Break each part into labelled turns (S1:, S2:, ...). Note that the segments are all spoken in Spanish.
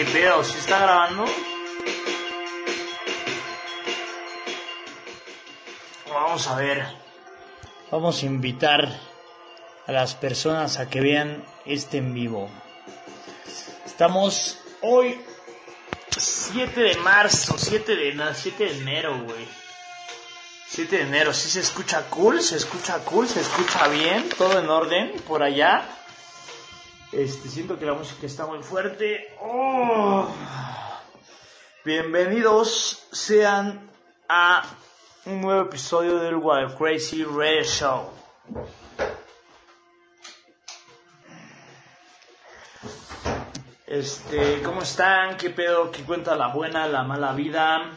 S1: ¿Qué pedo? ¿Sí está grabando? Vamos a ver. Vamos a invitar a las personas a que vean este en vivo. Estamos hoy 7 de marzo, 7 de, no, 7 de enero, güey. 7 de enero, sí se escucha cool, se escucha cool, se escucha bien, todo en orden por allá. Este, siento que la música está muy fuerte. Oh. Bienvenidos sean a un nuevo episodio del Wild Crazy Radio Show. Este, ¿cómo están? ¿Qué pedo? ¿Qué cuenta la buena, la mala vida?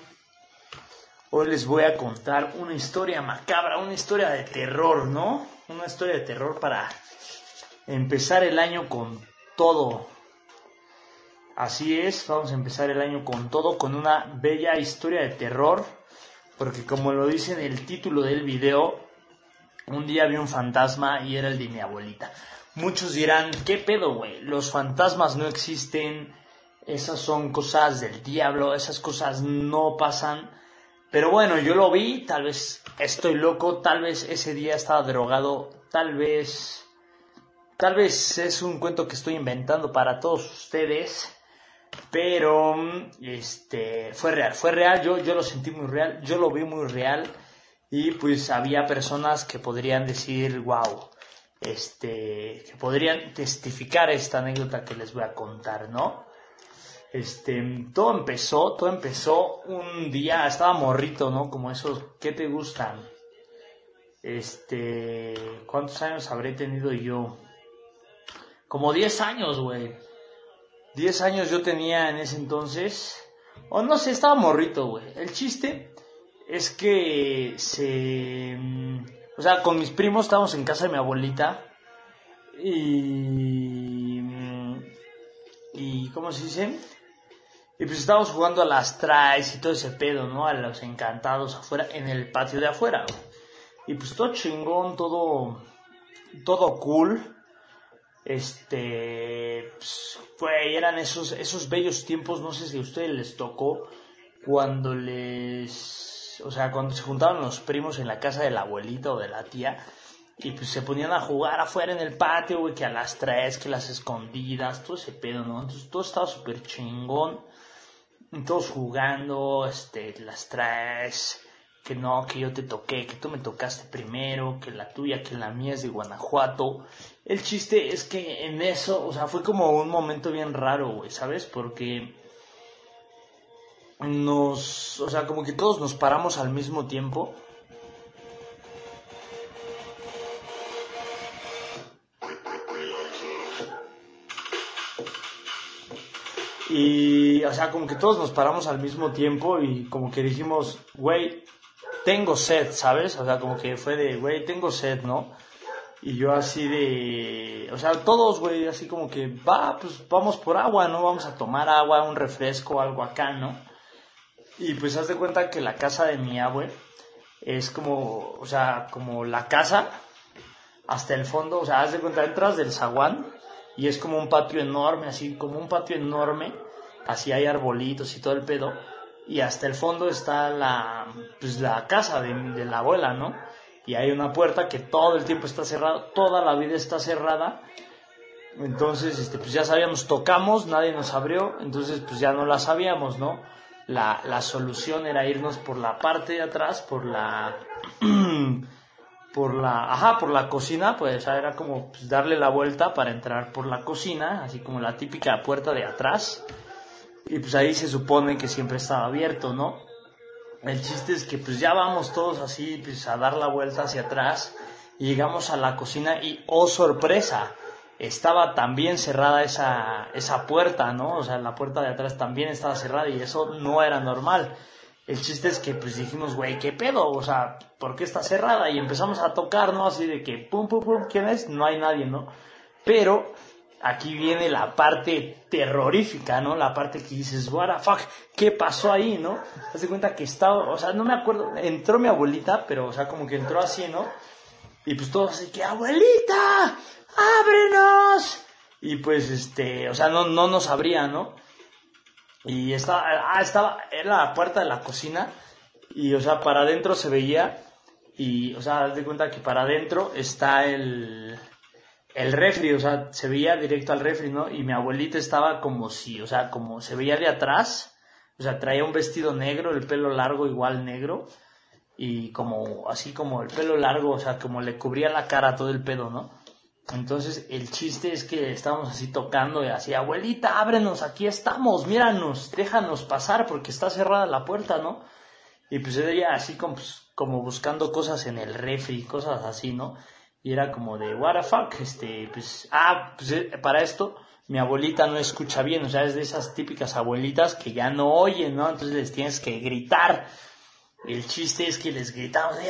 S1: Hoy les voy a contar una historia macabra, una historia de terror, ¿no? Una historia de terror para empezar el año con todo. Así es, vamos a empezar el año con todo, con una bella historia de terror, porque como lo dice en el título del video, un día vi un fantasma y era el de mi abuelita. Muchos dirán, ¿qué pedo, güey? Los fantasmas no existen, esas son cosas del diablo, esas cosas no pasan. Pero bueno, yo lo vi, tal vez estoy loco, tal vez ese día estaba drogado, tal vez... Tal vez es un cuento que estoy inventando para todos ustedes, pero este fue real, fue real, yo, yo lo sentí muy real, yo lo vi muy real y pues había personas que podrían decir, wow, este, que podrían testificar esta anécdota que les voy a contar, ¿no? Este, todo empezó, todo empezó un día, estaba morrito, ¿no? Como esos, ¿qué te gustan? Este, ¿cuántos años habré tenido yo? Como 10 años, güey. 10 años yo tenía en ese entonces. O no sé, estaba morrito, güey. El chiste es que se o sea, con mis primos estábamos en casa de mi abuelita y... y ¿Cómo se dice? Y pues estábamos jugando a las traes y todo ese pedo, ¿no? A los encantados afuera, en el patio de afuera. Y pues todo chingón, todo... Todo cool. Este... Pues, fue, eran esos, esos bellos tiempos, no sé si a ustedes les tocó, cuando les o sea, cuando se juntaban los primos en la casa de la abuelita o de la tía, y pues se ponían a jugar afuera en el patio, güey, que a las tres, que las escondidas, todo ese pedo, ¿no? Entonces todo estaba súper chingón, todos jugando, este, las tres, que no, que yo te toqué, que tú me tocaste primero, que la tuya, que la mía es de Guanajuato. El chiste es que en eso, o sea, fue como un momento bien raro, güey, ¿sabes? Porque nos, o sea, como que todos nos paramos al mismo tiempo. Y, o sea, como que todos nos paramos al mismo tiempo y como que dijimos, güey, tengo sed, ¿sabes? O sea, como que fue de, güey, tengo sed, ¿no? Y yo así de, o sea, todos, güey, así como que, va, pues vamos por agua, ¿no? Vamos a tomar agua, un refresco, algo acá, ¿no? Y pues haz de cuenta que la casa de mi abue es como, o sea, como la casa hasta el fondo, o sea, haz de cuenta, entras del zaguán y es como un patio enorme, así como un patio enorme, así hay arbolitos y todo el pedo, y hasta el fondo está la, pues la casa de, de la abuela, ¿no? Y hay una puerta que todo el tiempo está cerrada, toda la vida está cerrada, entonces, este, pues ya sabíamos, tocamos, nadie nos abrió, entonces pues ya no la sabíamos, ¿no? la, la solución era irnos por la parte de atrás, por la... por la, ajá, por la cocina, pues era como pues, darle la vuelta para entrar por la cocina, así como la típica puerta de atrás. Y pues ahí se supone que siempre estaba abierto, ¿no? El chiste es que pues ya vamos todos así pues a dar la vuelta hacia atrás y llegamos a la cocina y oh sorpresa, estaba también cerrada esa, esa puerta, ¿no? O sea, la puerta de atrás también estaba cerrada y eso no era normal. El chiste es que pues dijimos, güey, ¿qué pedo? O sea, ¿por qué está cerrada? Y empezamos a tocar, ¿no? Así de que, pum, pum, pum, ¿quién es? No hay nadie, ¿no? Pero aquí viene la parte terrorífica, ¿no? La parte que dices, what the fuck, ¿qué pasó ahí, no? Te das cuenta que estaba, o sea, no me acuerdo, entró mi abuelita, pero, o sea, como que entró así, ¿no? Y pues todos así que, abuelita, ábrenos. Y pues, este, o sea, no, no nos abría, ¿no? Y estaba, ah, estaba, era la puerta de la cocina y, o sea, para adentro se veía y, o sea, haz de cuenta que para adentro está el, el refri, o sea, se veía directo al refri, ¿no? Y mi abuelita estaba como si, o sea, como se veía de atrás, o sea, traía un vestido negro, el pelo largo igual negro, y como, así como el pelo largo, o sea, como le cubría la cara todo el pedo, ¿no? Entonces, el chiste es que estábamos así tocando y así, abuelita, ábrenos, aquí estamos, míranos, déjanos pasar porque está cerrada la puerta, ¿no? Y pues ella así como, pues, como buscando cosas en el refri, cosas así, ¿no? Y era como de, what the fuck, este, pues, ah, pues eh, para esto, mi abuelita no escucha bien, o sea, es de esas típicas abuelitas que ya no oyen, ¿no? Entonces les tienes que gritar. El chiste es que les gritamos, ¡Eh,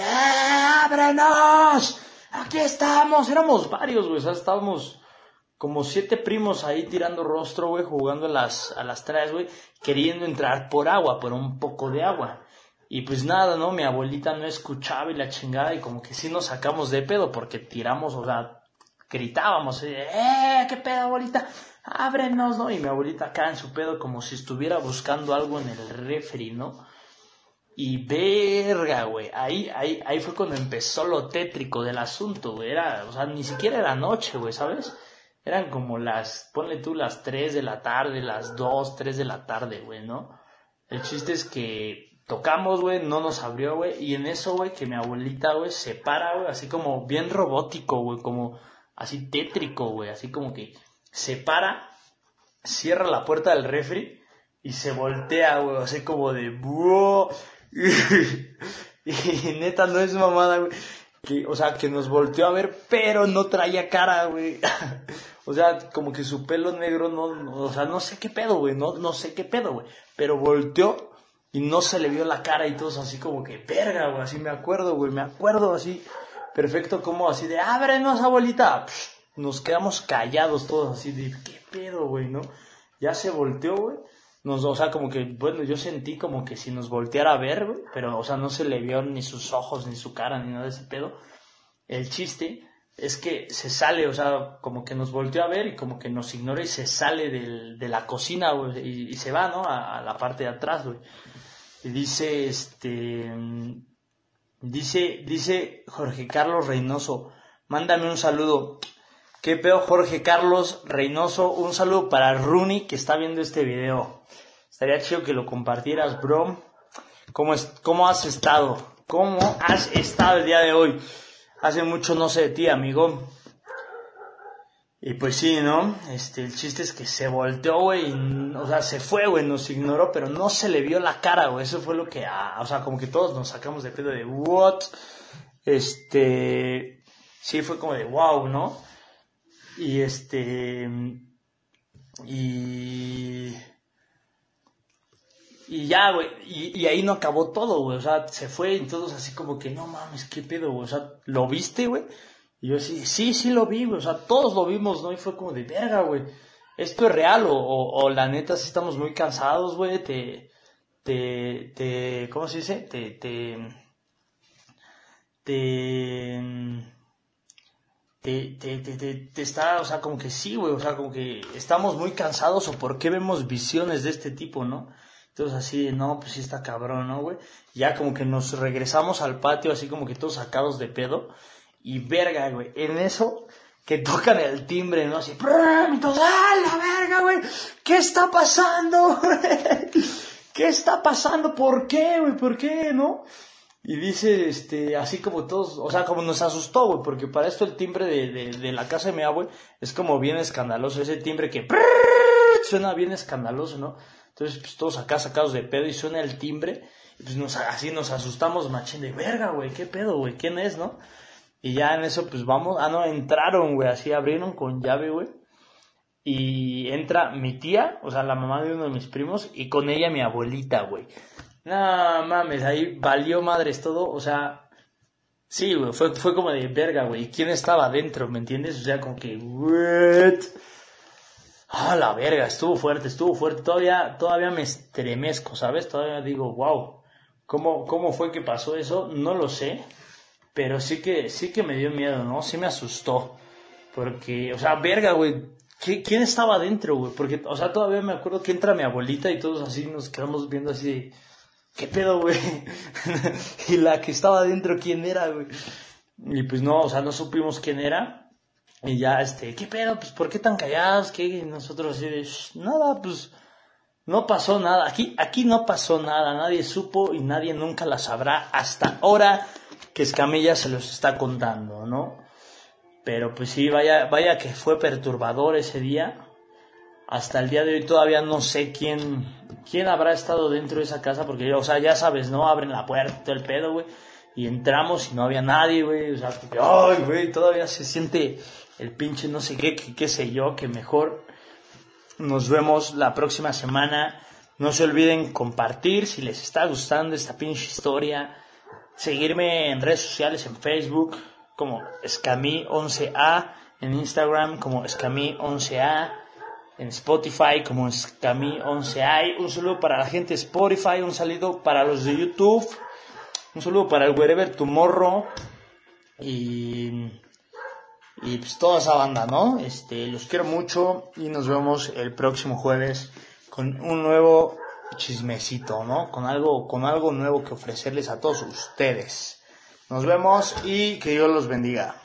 S1: ábrenos! Aquí estamos, éramos varios, güey, o sea, estábamos como siete primos ahí tirando rostro, güey, jugando a las, a las tres, güey, queriendo entrar por agua, por un poco de agua. Y pues nada, ¿no? Mi abuelita no escuchaba y la chingada y como que sí nos sacamos de pedo porque tiramos, o sea, gritábamos, ¡eh! ¿Qué pedo, abuelita? Ábrenos, ¿no? Y mi abuelita acá en su pedo como si estuviera buscando algo en el refri, ¿no? Y verga, güey, ahí, ahí, ahí fue cuando empezó lo tétrico del asunto, güey, era, o sea, ni siquiera era noche, güey, ¿sabes? Eran como las, ponle tú las 3 de la tarde, las 2, 3 de la tarde, güey, ¿no? El chiste es que tocamos, güey, no nos abrió, güey, y en eso, güey, que mi abuelita, güey, se para, güey, así como bien robótico, güey, como así tétrico, güey, así como que se para, cierra la puerta del refri y se voltea, güey, así como de, y neta, no es mamada, güey. O sea, que nos volteó a ver, pero no traía cara, güey. o sea, como que su pelo negro no, no, o sea, no sé qué pedo, güey, no, no sé qué pedo, güey. Pero volteó y no se le vio la cara y todos así como que, verga, güey, así me acuerdo, güey, me acuerdo así, perfecto, como así de, ábrenos, abuelita. nos quedamos callados todos así de, qué pedo, güey, ¿no? Ya se volteó, güey. Nos, o sea, como que, bueno, yo sentí como que si nos volteara a ver, güey, pero, o sea, no se le vio ni sus ojos, ni su cara, ni nada de ese pedo. El chiste es que se sale, o sea, como que nos volteó a ver y como que nos ignora y se sale del, de la cocina, y, se va, ¿no? A, a, la parte de atrás, güey. Y dice, este, dice, dice Jorge Carlos Reynoso, mándame un saludo. ¿Qué pedo Jorge Carlos Reynoso? Un saludo para Rooney que está viendo este video. Estaría chido que lo compartieras, bro. ¿Cómo, es, cómo has estado? ¿Cómo has estado el día de hoy? Hace mucho no sé de ti, amigo. Y pues sí, ¿no? Este, el chiste es que se volteó, güey, o sea, se fue, güey, nos ignoró, pero no se le vio la cara, güey, eso fue lo que, ah, o sea, como que todos nos sacamos de pedo de, what? Este, sí, fue como de, wow, ¿no? Y este, y, y ya, güey, y, ahí no acabó todo, güey, o sea, se fue y todos así como que, no mames, qué pedo, güey, o sea, ¿lo viste, güey? Y yo sí, sí, sí lo vi, güey. O sea, todos lo vimos, ¿no? Y fue como de verga, güey. Esto es real, o, o, la neta, si estamos muy cansados, güey. Te, te, te, ¿cómo se dice? Te, te, te, te, te, te, te, está, o sea, como que sí, güey. O sea, como que estamos muy cansados, o por qué vemos visiones de este tipo, ¿no? Entonces así, no, pues sí está cabrón, ¿no, güey? Ya como que nos regresamos al patio, así como que todos sacados de pedo. Y verga, güey. En eso que tocan el timbre, ¿no? Así, y todos, ¡ah, la verga, güey! ¿Qué está pasando, ¿Qué está pasando? ¿Por qué, güey? ¿Por qué, no? Y dice, este, así como todos, o sea, como nos asustó, güey, porque para esto el timbre de, de, de la casa de mi abuelo es como bien escandaloso, ese timbre que suena bien escandaloso, ¿no? Entonces, pues todos acá sacados de pedo y suena el timbre, y pues nos, así nos asustamos, machín, de verga, güey, ¿qué pedo, güey? ¿Quién es, no? Y ya en eso, pues vamos, ah, no, entraron, güey, así abrieron con llave, güey. Y entra mi tía, o sea, la mamá de uno de mis primos, y con ella mi abuelita, güey. No mames, ahí valió madres todo, o sea, sí, güey, fue, fue como de verga, güey. ¿Quién estaba adentro, me entiendes? O sea, como que? Ah, la verga, estuvo fuerte, estuvo fuerte. Todavía, todavía me estremezco, ¿sabes? Todavía digo, wow, ¿cómo, cómo fue que pasó eso? No lo sé. Pero sí que, sí que me dio miedo, ¿no? Sí me asustó. Porque, o sea, verga, güey. ¿quién estaba adentro, güey? Porque, o sea, todavía me acuerdo que entra mi abuelita y todos así nos quedamos viendo así, ¿qué pedo, güey? y la que estaba adentro, ¿quién era, güey? Y pues no, o sea, no supimos quién era. Y ya, este, ¿qué pedo? Pues, ¿por qué tan callados? ¿Qué? nosotros así de, nada, pues, no pasó nada. Aquí, aquí no pasó nada. Nadie supo y nadie nunca la sabrá hasta ahora que Escamilla se los está contando, ¿no? Pero pues sí, vaya, vaya que fue perturbador ese día. Hasta el día de hoy todavía no sé quién, quién habrá estado dentro de esa casa, porque, o sea, ya sabes, ¿no? Abren la puerta, el pedo, güey. Y entramos y no había nadie, güey. O sea, ay, güey, todavía se siente el pinche no sé qué, qué, qué sé yo, que mejor. Nos vemos la próxima semana. No se olviden compartir si les está gustando esta pinche historia. Seguirme en redes sociales, en Facebook, como Scami11A, en Instagram como Scami11A, en Spotify como Scami11A. Un saludo para la gente de Spotify, un saludo para los de YouTube, un saludo para el Wherever Tomorrow y, y pues toda esa banda, ¿no? Este, los quiero mucho y nos vemos el próximo jueves con un nuevo chismecito, ¿no? Con algo, con algo nuevo que ofrecerles a todos ustedes. Nos vemos y que Dios los bendiga.